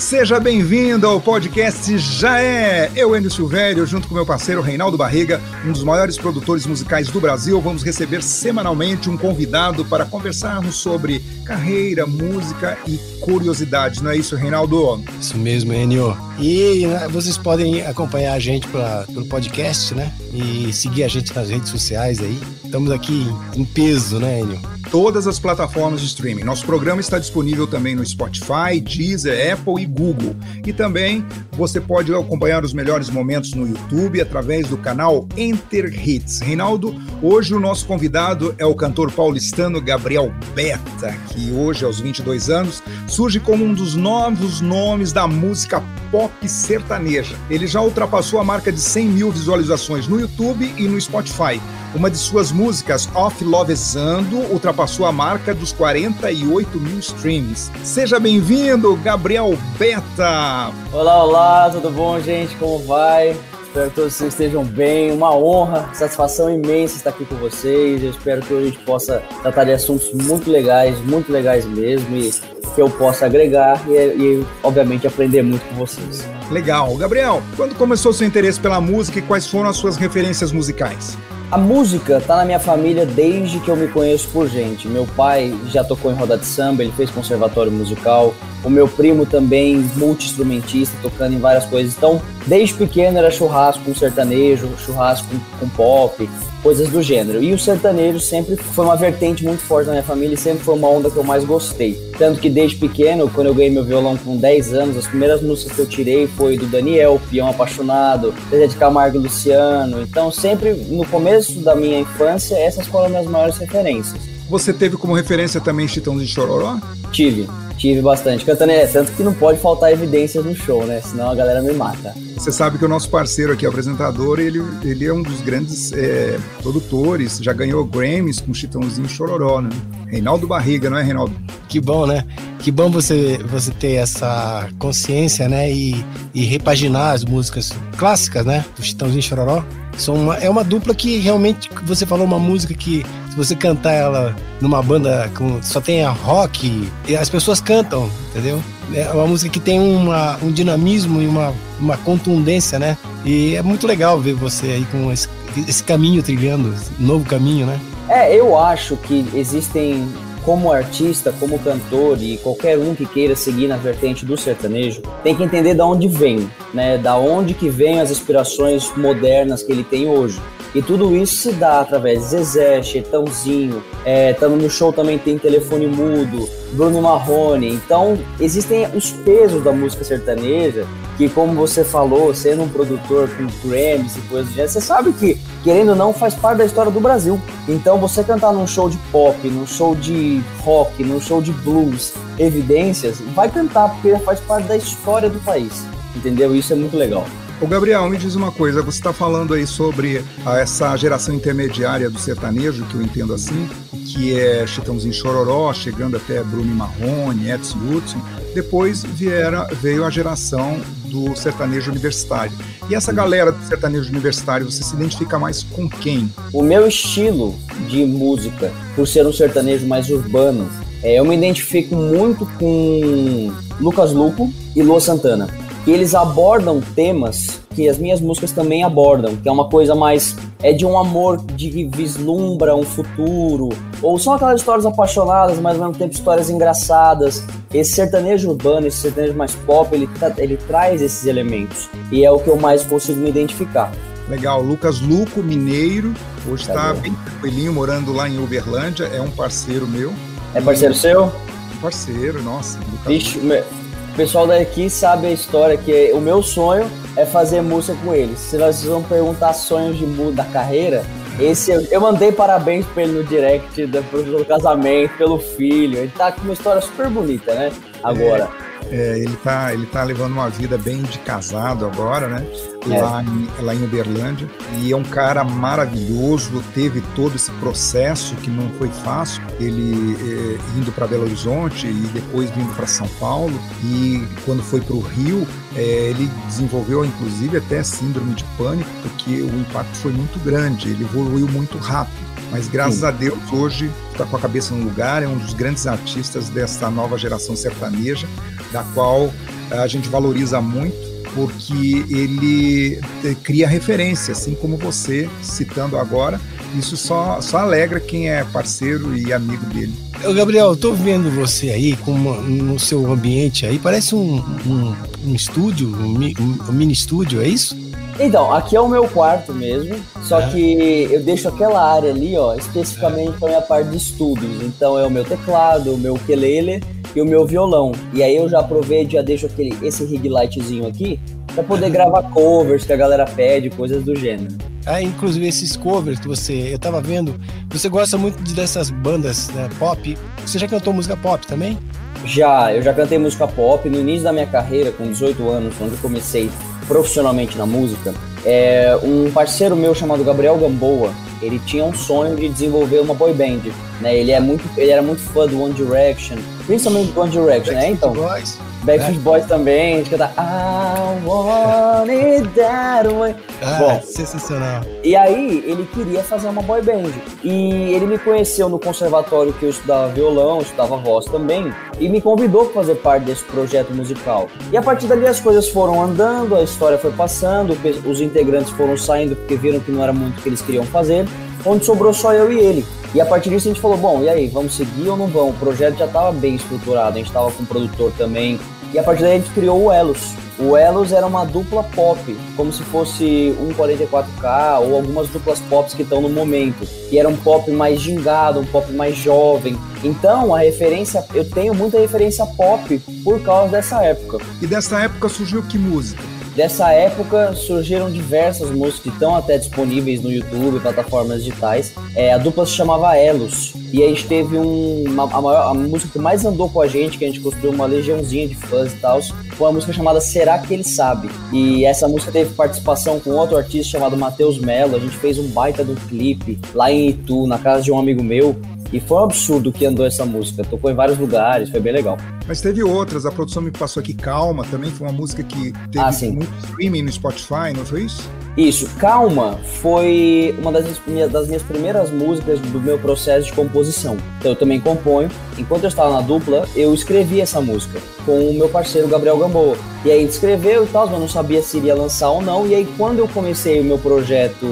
Seja bem-vindo ao podcast Já É. Eu, Enio Silvério, junto com meu parceiro Reinaldo Barriga, um dos maiores produtores musicais do Brasil, vamos receber semanalmente um convidado para conversarmos sobre carreira, música e curiosidades. Não é isso, Reinaldo? Isso mesmo, Enio. E né, vocês podem acompanhar a gente pra, pelo podcast, né? E seguir a gente nas redes sociais aí. Estamos aqui em peso, né, Enio? todas as plataformas de streaming. Nosso programa está disponível também no Spotify, Deezer, Apple e Google. E também você pode acompanhar os melhores momentos no YouTube através do canal Enter Hits. Reinaldo, hoje o nosso convidado é o cantor paulistano Gabriel Beta, que hoje, aos 22 anos, surge como um dos novos nomes da música pop sertaneja. Ele já ultrapassou a marca de 100 mil visualizações no YouTube e no Spotify. Uma de suas músicas, Off Lovezando, ultrapassou a marca dos 48 mil streams. Seja bem-vindo, Gabriel Beta! Olá, olá, tudo bom, gente? Como vai? Espero que todos vocês estejam bem. Uma honra, satisfação imensa estar aqui com vocês. Eu espero que a gente possa tratar de assuntos muito legais, muito legais mesmo, e que eu possa agregar e, e obviamente, aprender muito com vocês. Legal. Gabriel, quando começou seu interesse pela música e quais foram as suas referências musicais? A música tá na minha família desde que eu me conheço por gente. Meu pai já tocou em roda de samba, ele fez conservatório musical. O meu primo também, multi-instrumentista, tocando em várias coisas. Então, desde pequeno era churrasco com sertanejo, churrasco com, com pop, coisas do gênero. E o sertanejo sempre foi uma vertente muito forte na minha família e sempre foi uma onda que eu mais gostei. Tanto que desde pequeno, quando eu ganhei meu violão com 10 anos, as primeiras músicas que eu tirei foi do Daniel, Peão Apaixonado, Zé de Camargo e Luciano. Então sempre no começo da minha infância, essas foram as minhas maiores referências. Você teve como referência também Chitãozinho de Chororó? Tive. Tive bastante. Cantando é tanto que não pode faltar evidências no show, né? Senão a galera me mata. Você sabe que o nosso parceiro aqui, apresentador, ele, ele é um dos grandes é, produtores, já ganhou Grammys com Chitãozinho Chororó, né? Reinaldo Barriga, não é, Reinaldo? Que bom, né? Que bom você, você ter essa consciência, né? E, e repaginar as músicas clássicas, né? Do Chitãozinho Chororó. São uma, é uma dupla que realmente, você falou uma música que se você cantar ela numa banda com só tem a rock, as pessoas cantam, entendeu? É uma música que tem uma, um dinamismo e uma, uma contundência, né? E é muito legal ver você aí com esse, esse caminho trilhando, novo caminho, né? É, eu acho que existem como artista, como cantor e qualquer um que queira seguir na vertente do sertanejo, tem que entender da onde vem, né? Da onde que vem as inspirações modernas que ele tem hoje. E tudo isso se dá através de Zezé, Chetãozinho, é, no show também tem telefone mudo, Bruno Marrone. Então, existem os pesos da música sertaneja que, como você falou, sendo um produtor com Grammys e coisas do gênero, você sabe que, querendo ou não, faz parte da história do Brasil. Então, você cantar num show de pop, num show de rock, num show de blues, evidências, vai cantar porque faz parte da história do país. Entendeu? Isso é muito legal. O Gabriel, me diz uma coisa, você está falando aí sobre essa geração intermediária do sertanejo, que eu entendo assim, que é Chitãozinho Chororó, chegando até Bruno Marrone, Edson Hudson. Depois veio a geração do sertanejo universitário. E essa galera do sertanejo universitário, você se identifica mais com quem? O meu estilo de música, por ser um sertanejo mais urbano, é, eu me identifico muito com Lucas Luco e Lua Santana que eles abordam temas que as minhas músicas também abordam, que é uma coisa mais é de um amor de que vislumbra um futuro, ou são aquelas histórias apaixonadas, mas ao mesmo tempo histórias engraçadas. Esse sertanejo urbano, esse sertanejo mais pop, ele, ele traz esses elementos e é o que eu mais consigo me identificar. Legal, Lucas Luco, mineiro, hoje está bem tranquilinho, morando lá em Uberlândia, é um parceiro meu. É parceiro seu? Parceiro, nossa. Lucas Vixe, Luco. Pessoal daqui sabe a história que o meu sonho é fazer música com eles. Se vocês vão perguntar sonhos de da carreira, esse eu, eu mandei parabéns pra ele no direct do, do casamento, pelo filho. Ele tá com uma história super bonita, né? Agora. É. É, ele, tá, ele tá levando uma vida bem de casado agora, né? É. Lá, em, lá em Uberlândia. E é um cara maravilhoso, teve todo esse processo que não foi fácil. Ele é, indo para Belo Horizonte e depois vindo para São Paulo. E quando foi para o Rio, é, ele desenvolveu inclusive até síndrome de pânico, porque o impacto foi muito grande, ele evoluiu muito rápido. Mas graças Sim. a Deus, hoje está com a cabeça no lugar, é um dos grandes artistas dessa nova geração sertaneja, da qual a gente valoriza muito porque ele eh, cria referência, assim como você citando agora. Isso só, só alegra quem é parceiro e amigo dele. Gabriel, estou vendo você aí com uma, no seu ambiente aí, parece um, um, um estúdio, um, um, mini estúdio, é isso? Então, aqui é o meu quarto mesmo, só é. que eu deixo aquela área ali, ó, especificamente é. para minha parte de estudos. Então é o meu teclado, o meu ukulele e o meu violão. E aí eu já aproveito, já deixo aquele, esse rig lightzinho aqui para poder gravar covers que a galera pede, coisas do gênero. Ah, inclusive esses covers que você, eu tava vendo, você gosta muito dessas bandas né, pop. Você já cantou música pop também? Já, eu já cantei música pop no início da minha carreira, com 18 anos, quando eu comecei profissionalmente na música. É, um parceiro meu chamado Gabriel Gamboa, ele tinha um sonho de desenvolver uma boy band, né? Ele é muito, ele era muito fã do One Direction, principalmente do One Direction, né? Então. Backstreet é. Boys também, a gente canta I want it that way. Ah, Bom, sensacional. E aí, ele queria fazer uma boy band. E ele me conheceu no conservatório que eu estudava violão, estudava voz também, e me convidou para fazer parte desse projeto musical. E a partir dali as coisas foram andando, a história foi passando, os integrantes foram saindo porque viram que não era muito o que eles queriam fazer, onde sobrou só eu e ele. E a partir disso a gente falou, bom, e aí, vamos seguir ou não vamos? O projeto já estava bem estruturado, a gente estava com um produtor também. E a partir daí a gente criou o Elos. O Elos era uma dupla pop, como se fosse um 44K ou algumas duplas pops que estão no momento. E era um pop mais gingado, um pop mais jovem. Então, a referência, eu tenho muita referência pop por causa dessa época. E dessa época surgiu que música? Dessa época surgiram diversas músicas que estão até disponíveis no YouTube, plataformas digitais. É, a dupla se chamava Elos. E a gente teve um, uma, a, maior, a música que mais andou com a gente, que a gente construiu uma legiãozinha de fãs e tal, foi uma música chamada Será Que Ele Sabe? E essa música teve participação com outro artista chamado Matheus Mello. A gente fez um baita do clipe lá em Itu, na casa de um amigo meu. E foi um absurdo que andou essa música. Tocou em vários lugares, foi bem legal. Mas teve outras, a produção me passou aqui Calma também, foi uma música que teve ah, muito streaming no Spotify, não foi isso? Isso, Calma foi uma das minhas, das minhas primeiras músicas do meu processo de composição. Então eu também componho. Enquanto eu estava na dupla, eu escrevi essa música com o meu parceiro Gabriel Gamboa. E aí escreveu e tal, mas não sabia se iria lançar ou não. E aí quando eu comecei o meu projeto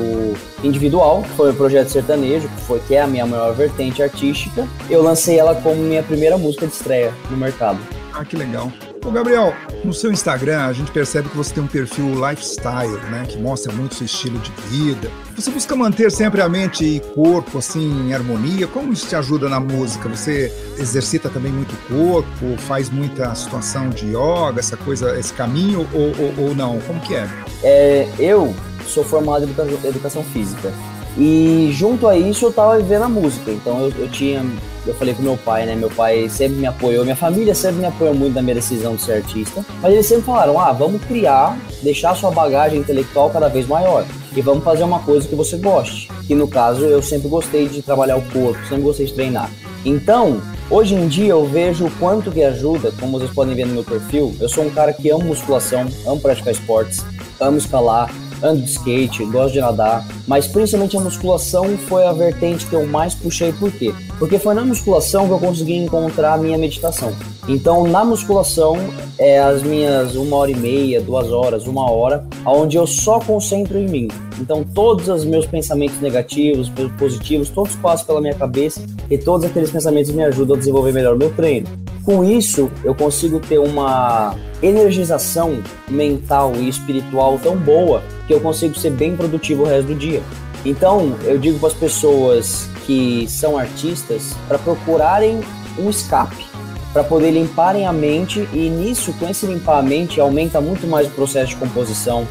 individual, que foi o projeto sertanejo, que foi que é a minha maior vertente artística, eu lancei ela como minha primeira música de estreia no mercado. Ah, que legal. Ô Gabriel, no seu Instagram a gente percebe que você tem um perfil lifestyle, né, que mostra muito seu estilo de vida. Você busca manter sempre a mente e corpo assim em harmonia. Como isso te ajuda na música? Você exercita também muito o corpo, faz muita situação de yoga, essa coisa, esse caminho ou, ou, ou não? Como que é? é? Eu sou formado em educação física. E junto a isso eu tava vivendo a música. Então eu, eu tinha. Eu falei com meu pai, né? Meu pai sempre me apoiou, minha família sempre me apoiou muito na minha decisão de ser artista. Mas eles sempre falaram: ah, vamos criar, deixar sua bagagem intelectual cada vez maior. E vamos fazer uma coisa que você goste. Que no caso eu sempre gostei de trabalhar o corpo, sempre gostei de treinar. Então, Hoje em dia eu vejo o quanto que ajuda, como vocês podem ver no meu perfil. Eu sou um cara que ama musculação, amo praticar esportes, amo escalar, ando de skate, gosto de nadar, mas principalmente a musculação foi a vertente que eu mais puxei. Por quê? Porque foi na musculação que eu consegui encontrar a minha meditação. Então, na musculação, é as minhas uma hora e meia, duas horas, uma hora, onde eu só concentro em mim. Então, todos os meus pensamentos negativos, positivos, todos passam pela minha cabeça e todos aqueles pensamentos me ajudam a desenvolver melhor o meu treino. Com isso, eu consigo ter uma energização mental e espiritual tão boa que eu consigo ser bem produtivo o resto do dia. Então, eu digo para as pessoas que são artistas para procurarem um escape para poder limparem a mente e nisso, com esse limpar a mente, aumenta muito mais o processo de composição,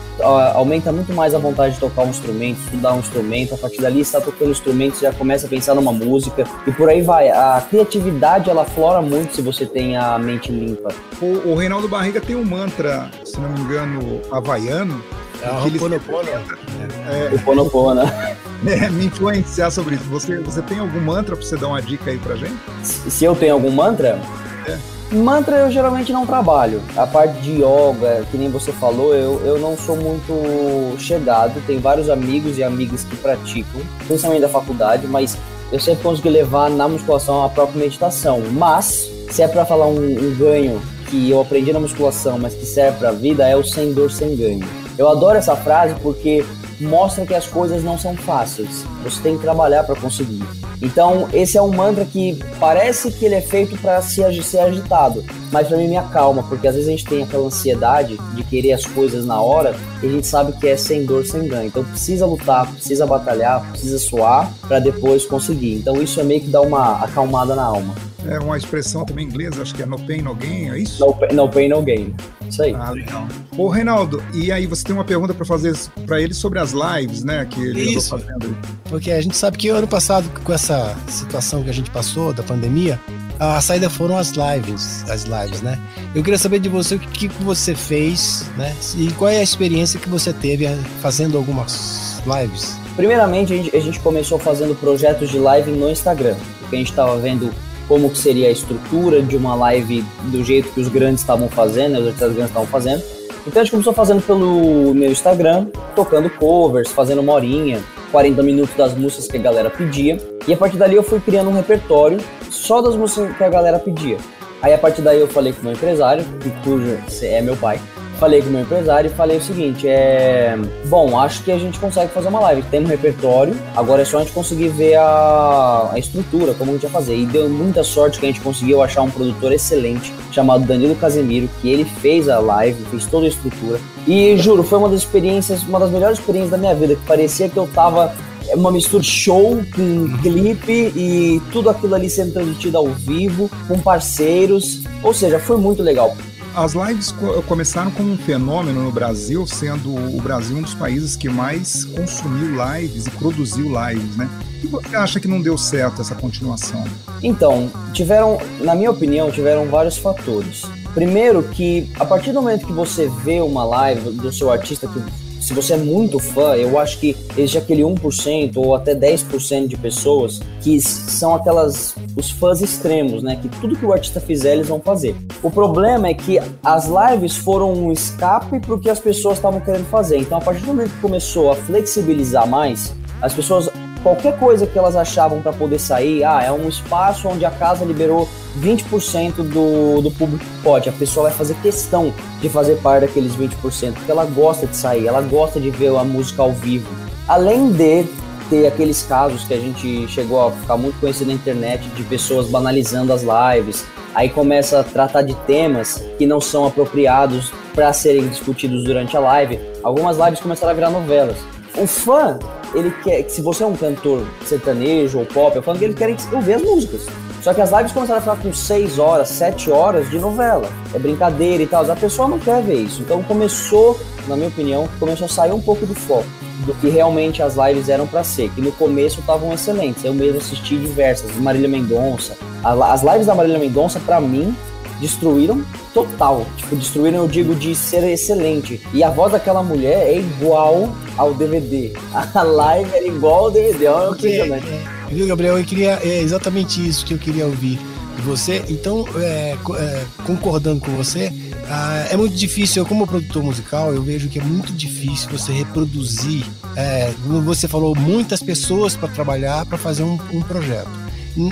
aumenta muito mais a vontade de tocar um instrumento, estudar um instrumento, a partir dali está tocando instrumento, já começa a pensar numa música e por aí vai. A criatividade ela flora muito se você tem a mente limpa. O, o Reinaldo Barriga tem um mantra, se não me engano, havaiano, é o Ho'oponopono. É, o Ponopono. É, me influenciar sobre isso. Você, você tem algum mantra para você dar uma dica aí pra gente? Se eu tenho algum mantra? É. Mantra eu geralmente não trabalho. A parte de yoga, que nem você falou, eu, eu não sou muito chegado. Tenho vários amigos e amigas que praticam, principalmente da faculdade, mas eu sempre consegui levar na musculação a própria meditação. Mas, se é para falar um, um ganho que eu aprendi na musculação, mas que serve para a vida é o sem dor, sem ganho. Eu adoro essa frase porque mostra que as coisas não são fáceis. Você tem que trabalhar para conseguir. Então, esse é um mantra que parece que ele é feito para ser agitado, mas para mim me acalma, porque às vezes a gente tem aquela ansiedade de querer as coisas na hora e a gente sabe que é sem dor, sem ganho. Então, precisa lutar, precisa batalhar, precisa suar para depois conseguir. Então, isso é meio que dá uma acalmada na alma. É uma expressão também inglesa, acho que é no pain, no gain, é isso? No, no pain, no gain. Isso aí. Ah, legal. Ô, Reinaldo, e aí você tem uma pergunta para fazer para ele sobre as lives, né? Que ele Isso. fazendo. Porque a gente sabe que ano passado, com essa situação que a gente passou da pandemia, a saída foram as lives, as lives, né? Eu queria saber de você o que, que você fez, né? E qual é a experiência que você teve eh, fazendo algumas lives? Primeiramente, a gente, a gente começou fazendo projetos de live no Instagram, porque a gente estava vendo como que seria a estrutura de uma live do jeito que os grandes estavam fazendo, né, os artistas grandes estavam fazendo. Então a gente começou fazendo pelo meu Instagram, tocando covers, fazendo uma horinha, 40 minutos das músicas que a galera pedia. E a partir dali eu fui criando um repertório só das músicas que a galera pedia. Aí a partir daí eu falei com o meu empresário, que cujo é meu pai, falei com o meu empresário e falei o seguinte: é. Bom, acho que a gente consegue fazer uma live. Tem um repertório, agora é só a gente conseguir ver a, a estrutura, como a gente ia fazer. E deu muita sorte que a gente conseguiu achar um produtor excelente chamado Danilo Casemiro, que ele fez a live, fez toda a estrutura. E juro, foi uma das experiências, uma das melhores experiências da minha vida, que parecia que eu tava é uma mistura show com clipe e tudo aquilo ali sendo transmitido ao vivo, com parceiros. Ou seja, foi muito legal as lives começaram como um fenômeno no Brasil, sendo o Brasil um dos países que mais consumiu lives e produziu lives, né? E você acha que não deu certo essa continuação? Então, tiveram, na minha opinião, tiveram vários fatores. Primeiro que a partir do momento que você vê uma live do seu artista que se você é muito fã, eu acho que existe aquele 1% ou até 10% de pessoas que são aquelas os fãs extremos, né? Que tudo que o artista fizer, eles vão fazer. O problema é que as lives foram um escape para o que as pessoas estavam querendo fazer. Então, a partir do momento que começou a flexibilizar mais, as pessoas qualquer coisa que elas achavam para poder sair, ah, é um espaço onde a casa liberou 20% do, do público que pode. A pessoa vai fazer questão de fazer parte daqueles 20%, porque ela gosta de sair, ela gosta de ver a música ao vivo. Além de ter aqueles casos que a gente chegou a ficar muito conhecido na internet de pessoas banalizando as lives, aí começa a tratar de temas que não são apropriados para serem discutidos durante a live. Algumas lives começaram a virar novelas. O fã ele quer que se você é um cantor sertanejo ou pop, eu falo que ele quer ouvir as músicas. Só que as lives começaram a ficar com 6 horas, 7 horas de novela. É brincadeira e tal. A pessoa não quer ver isso. Então começou, na minha opinião, começou a sair um pouco do foco do que realmente as lives eram para ser. Que no começo estavam excelentes. Eu mesmo assisti diversas, Marília Mendonça. As lives da Marília Mendonça, para mim, destruíram total. Tipo, destruíram, eu digo, de ser excelente. E a voz daquela mulher é igual ao DVD. A live era igual ao DVD. É impressionante. É, viu, Gabriel? Eu queria. É exatamente isso que eu queria ouvir de você. Então, é, é, concordando com você, ah, é muito difícil. Eu, como produtor musical, eu vejo que é muito difícil você reproduzir. É, como você falou, muitas pessoas para trabalhar para fazer um, um projeto.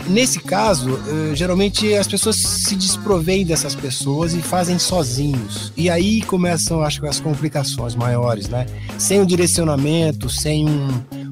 Nesse caso, uh, geralmente as pessoas se desprovêm dessas pessoas e fazem sozinhos. E aí começam, acho que, as complicações maiores, né? Sem um direcionamento, sem um,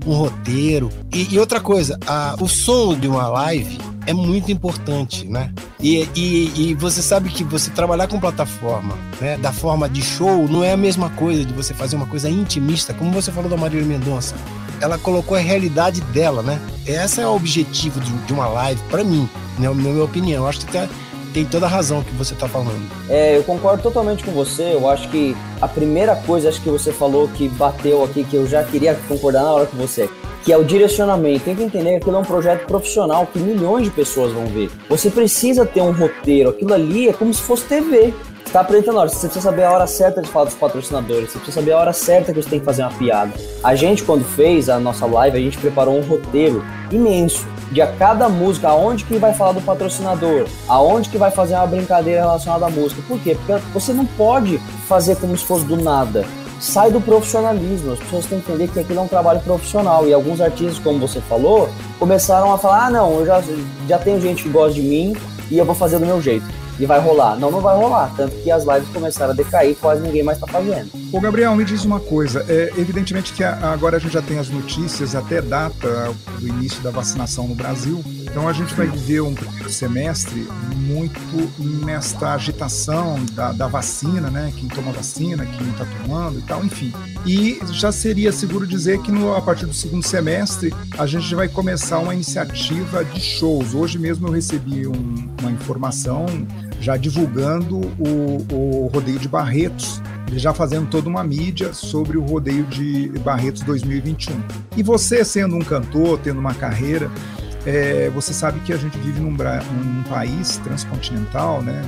um roteiro. E, e, outra coisa, a, o som de uma live é muito importante, né? E, e, e, você sabe que você trabalhar com plataforma, né, da forma de show, não é a mesma coisa de você fazer uma coisa intimista, como você falou da Marília Mendonça ela colocou a realidade dela, né? Esse é o objetivo de, de uma live, para mim, né? na minha opinião. Eu acho que tem, toda a razão que você tá falando. É, eu concordo totalmente com você. Eu acho que a primeira coisa acho que você falou que bateu aqui, que eu já queria concordar na hora com você, que é o direcionamento. Tem que entender que aquilo é um projeto profissional que milhões de pessoas vão ver. Você precisa ter um roteiro. Aquilo ali é como se fosse TV está apresentando a hora. Você precisa saber a hora certa de falar dos patrocinadores. Você precisa saber a hora certa que você tem que fazer uma piada. A gente, quando fez a nossa live, a gente preparou um roteiro imenso de a cada música, aonde que vai falar do patrocinador, aonde que vai fazer uma brincadeira relacionada à música. Por quê? Porque você não pode fazer como se fosse do nada sai do profissionalismo. As pessoas têm que entender que aquilo é um trabalho profissional. E alguns artistas, como você falou, começaram a falar: ah, não, eu já, já tenho gente que gosta de mim, e eu vou fazer do meu jeito e vai rolar. Não, não vai rolar. Tanto que as lives começaram a decair, quase ninguém mais está fazendo. Ô, Gabriel, me diz uma coisa. É, evidentemente que agora a gente já tem as notícias, até data do início da vacinação no Brasil. Então a gente vai viver um primeiro semestre muito nesta agitação da, da vacina, né? Quem toma vacina, quem está tomando e tal, enfim. E já seria seguro dizer que no, a partir do segundo semestre a gente vai começar uma iniciativa de shows. Hoje mesmo eu recebi um, uma informação já divulgando o, o rodeio de Barretos, já fazendo toda uma mídia sobre o rodeio de Barretos 2021. E você, sendo um cantor, tendo uma carreira, é, você sabe que a gente vive num, num país transcontinental, né?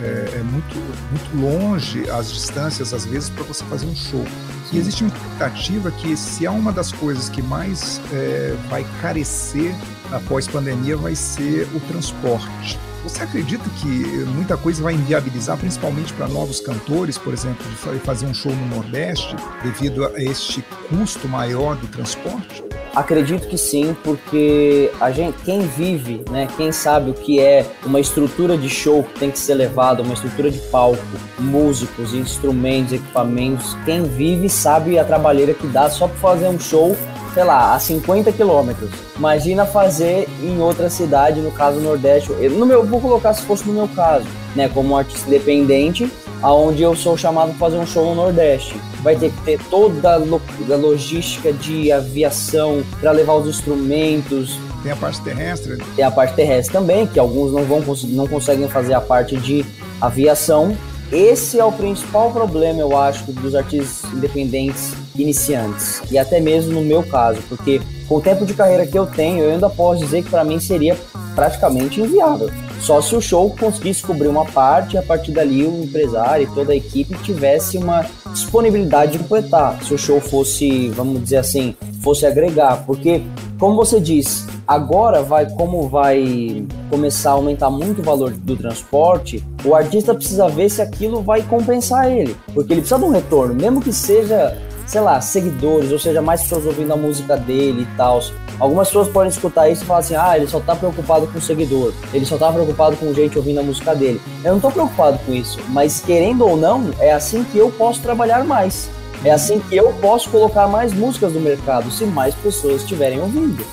É, é, muito, muito longe as distâncias, às vezes, para você fazer um show. E existe uma expectativa que, se há uma das coisas que mais é, vai carecer após pandemia, vai ser o transporte. Você acredita que muita coisa vai inviabilizar, principalmente para novos cantores, por exemplo, de fazer um show no Nordeste, devido a este custo maior do transporte? Acredito que sim, porque a gente, quem vive, né, quem sabe o que é uma estrutura de show que tem que ser levada, uma estrutura de palco, músicos, instrumentos, equipamentos, quem vive sabe a trabalheira que dá só para fazer um show sei lá, a 50 quilômetros. Imagina fazer em outra cidade, no caso Nordeste. Eu, no meu, vou colocar se fosse no meu caso, né? Como um artista independente, aonde eu sou chamado para fazer um show no Nordeste. Vai ter que ter toda a, lo, a logística de aviação para levar os instrumentos. Tem a parte terrestre? Tem a parte terrestre também, que alguns não vão não conseguem fazer a parte de aviação. Esse é o principal problema, eu acho, dos artistas independentes iniciantes. E até mesmo no meu caso, porque com o tempo de carreira que eu tenho, eu ainda posso dizer que para mim seria praticamente inviável. Só se o show conseguisse cobrir uma parte a partir dali o empresário e toda a equipe tivesse uma disponibilidade de completar. Se o show fosse, vamos dizer assim, fosse agregar. Porque, como você disse, agora vai, como vai começar a aumentar muito o valor do transporte, o artista precisa ver se aquilo vai compensar ele. Porque ele precisa de um retorno, mesmo que seja sei lá, seguidores, ou seja, mais pessoas ouvindo a música dele e tal. Algumas pessoas podem escutar isso e falar assim: ah, ele só tá preocupado com o seguidor, ele só tá preocupado com gente ouvindo a música dele. Eu não tô preocupado com isso, mas querendo ou não, é assim que eu posso trabalhar mais. É assim que eu posso colocar mais músicas no mercado, se mais pessoas estiverem ouvindo.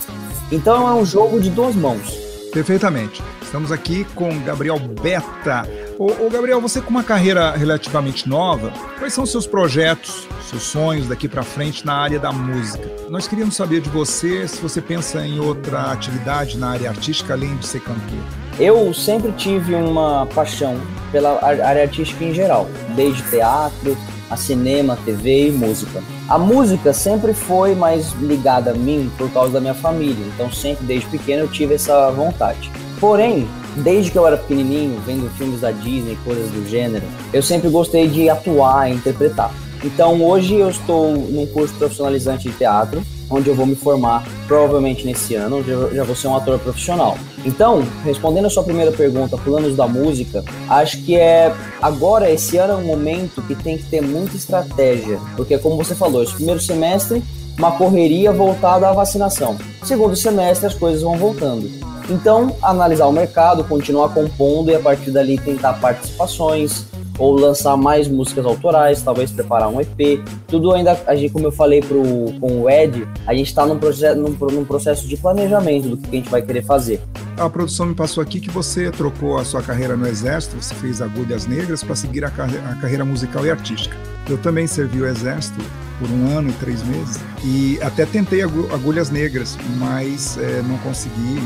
Então é um jogo de duas mãos. Perfeitamente. Estamos aqui com Gabriel Beta. Ô, ô, Gabriel, você com uma carreira relativamente nova, quais são os seus projetos, seus sonhos daqui para frente na área da música? Nós queríamos saber de você se você pensa em outra atividade na área artística além de ser cantor. Eu sempre tive uma paixão pela área artística em geral, desde teatro, a cinema, TV e música. A música sempre foi mais ligada a mim por causa da minha família, então sempre desde pequeno eu tive essa vontade. Porém, desde que eu era pequenininho, vendo filmes da Disney, coisas do gênero, eu sempre gostei de atuar e interpretar. Então hoje eu estou num curso profissionalizante de teatro, onde eu vou me formar provavelmente nesse ano, onde eu já vou ser um ator profissional. Então, respondendo a sua primeira pergunta, planos da música, acho que é agora esse ano é um momento que tem que ter muita estratégia, porque como você falou, esse primeiro semestre uma correria voltada à vacinação. Segundo semestre as coisas vão voltando. Então, analisar o mercado, continuar compondo e a partir dali tentar participações ou lançar mais músicas autorais, talvez preparar um EP. Tudo ainda, a gente, como eu falei pro, com o Ed, a gente está num, processo, num, num processo de planejamento do que a gente vai querer fazer. A produção me passou aqui que você trocou a sua carreira no Exército, você fez Agulhas Negras para seguir a, a carreira musical e artística. Eu também servi o Exército por um ano e três meses e até tentei agulhas negras, mas é, não consegui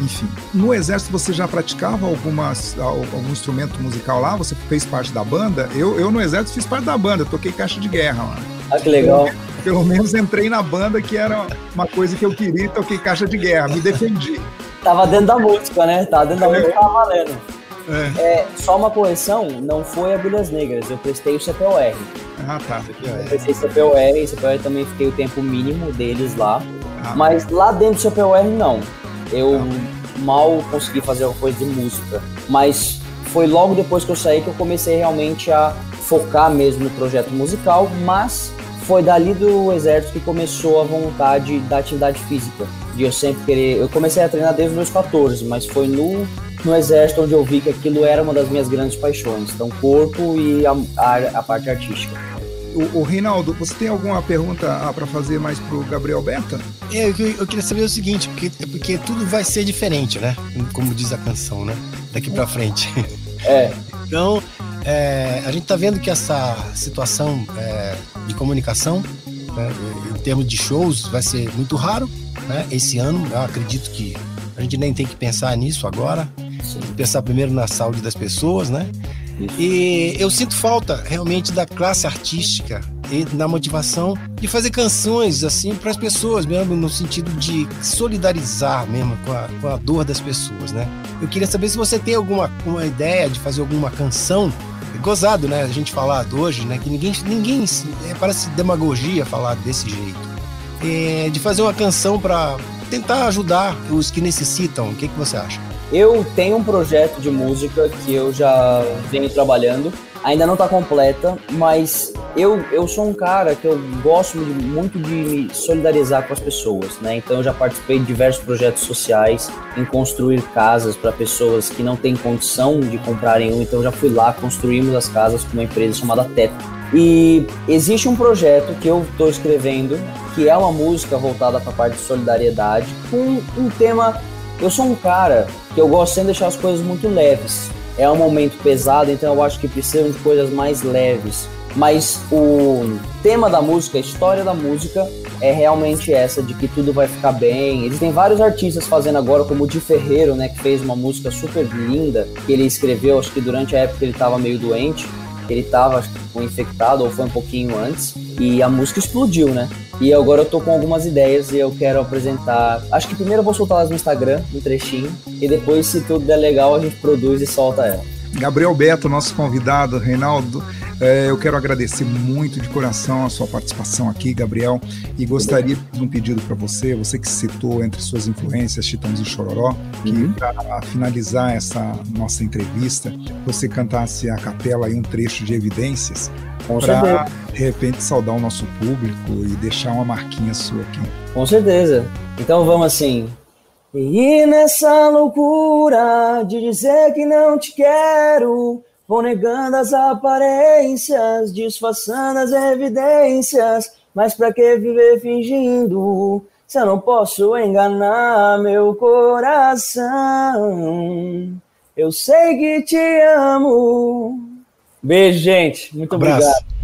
enfim. No Exército você já praticava algumas, algum instrumento musical lá? Você fez parte da banda? Eu, eu no Exército fiz parte da banda, toquei caixa de guerra lá. Ah, que legal. Pelo, pelo menos entrei na banda que era uma coisa que eu queria e toquei caixa de guerra, me defendi. Tava dentro da música, né? Tava dentro da música, tava valendo. É. é. só uma correção, não foi Agulhas Negras, eu prestei o CPOR. Ah, tá. Eu prestei CPOR, e CPOR também fiquei o tempo mínimo deles lá. Ah, mas lá dentro do CPOR, não. Eu mal consegui fazer alguma coisa de música. Mas foi logo depois que eu saí que eu comecei realmente a focar mesmo no projeto musical, mas foi dali do exército que começou a vontade da atividade física. De eu sempre querer. Eu comecei a treinar desde os meus 14, mas foi no no exército, onde eu vi que aquilo era uma das minhas grandes paixões. Então, corpo e a, a, a parte artística. O, o, Reinaldo, você tem alguma pergunta ah, para fazer mais para o Gabriel Berta? É, eu, eu, queria saber o seguinte, porque, porque tudo vai ser diferente, né? Como diz a canção, né? Daqui para frente. É. Então, é, a gente está vendo que essa situação é, de comunicação, né, em termos de shows, vai ser muito raro, né? Esse ano, eu acredito que a gente nem tem que pensar nisso agora. Sim. Pensar primeiro na saúde das pessoas, né? E eu sinto falta realmente da classe artística e na motivação de fazer canções assim para as pessoas, mesmo no sentido de solidarizar mesmo com a, com a dor das pessoas, né? Eu queria saber se você tem alguma uma ideia de fazer alguma canção é gozado, né? A gente falar hoje, né? Que ninguém, ninguém é, parece demagogia falar desse jeito. É, de fazer uma canção para tentar ajudar os que necessitam. O que, que você acha? Eu tenho um projeto de música que eu já venho trabalhando. Ainda não está completa, mas eu, eu sou um cara que eu gosto muito de me solidarizar com as pessoas, né? Então eu já participei de diversos projetos sociais em construir casas para pessoas que não têm condição de comprarem um. Então já fui lá, construímos as casas com uma empresa chamada Teto. E existe um projeto que eu estou escrevendo, que é uma música voltada para a parte de solidariedade, com um tema eu sou um cara que eu gosto sempre de deixar as coisas muito leves. É um momento pesado, então eu acho que precisam de coisas mais leves. Mas o tema da música, a história da música, é realmente essa de que tudo vai ficar bem. Existem vários artistas fazendo agora, como o Di Ferreiro, né, que fez uma música super linda, que ele escreveu, acho que durante a época ele estava meio doente, ele estava infectado ou foi um pouquinho antes, e a música explodiu, né? E agora eu tô com algumas ideias e eu quero apresentar. Acho que primeiro eu vou soltá-las no Instagram, um trechinho, e depois, se tudo der legal, a gente produz e solta ela. Gabriel Beto, nosso convidado, Reinaldo, é, eu quero agradecer muito de coração a sua participação aqui, Gabriel, e gostaria de um pedido para você, você que citou entre suas influências Chitãozinho e Chororó, que uhum. para finalizar essa nossa entrevista, você cantasse a capela aí um trecho de evidências para de repente saudar o nosso público e deixar uma marquinha sua aqui. Com certeza. Então vamos assim. E nessa loucura de dizer que não te quero, vou negando as aparências, disfarçando as evidências. Mas pra que viver fingindo? Se eu não posso enganar meu coração, eu sei que te amo. Beijo, gente. Muito obrigado.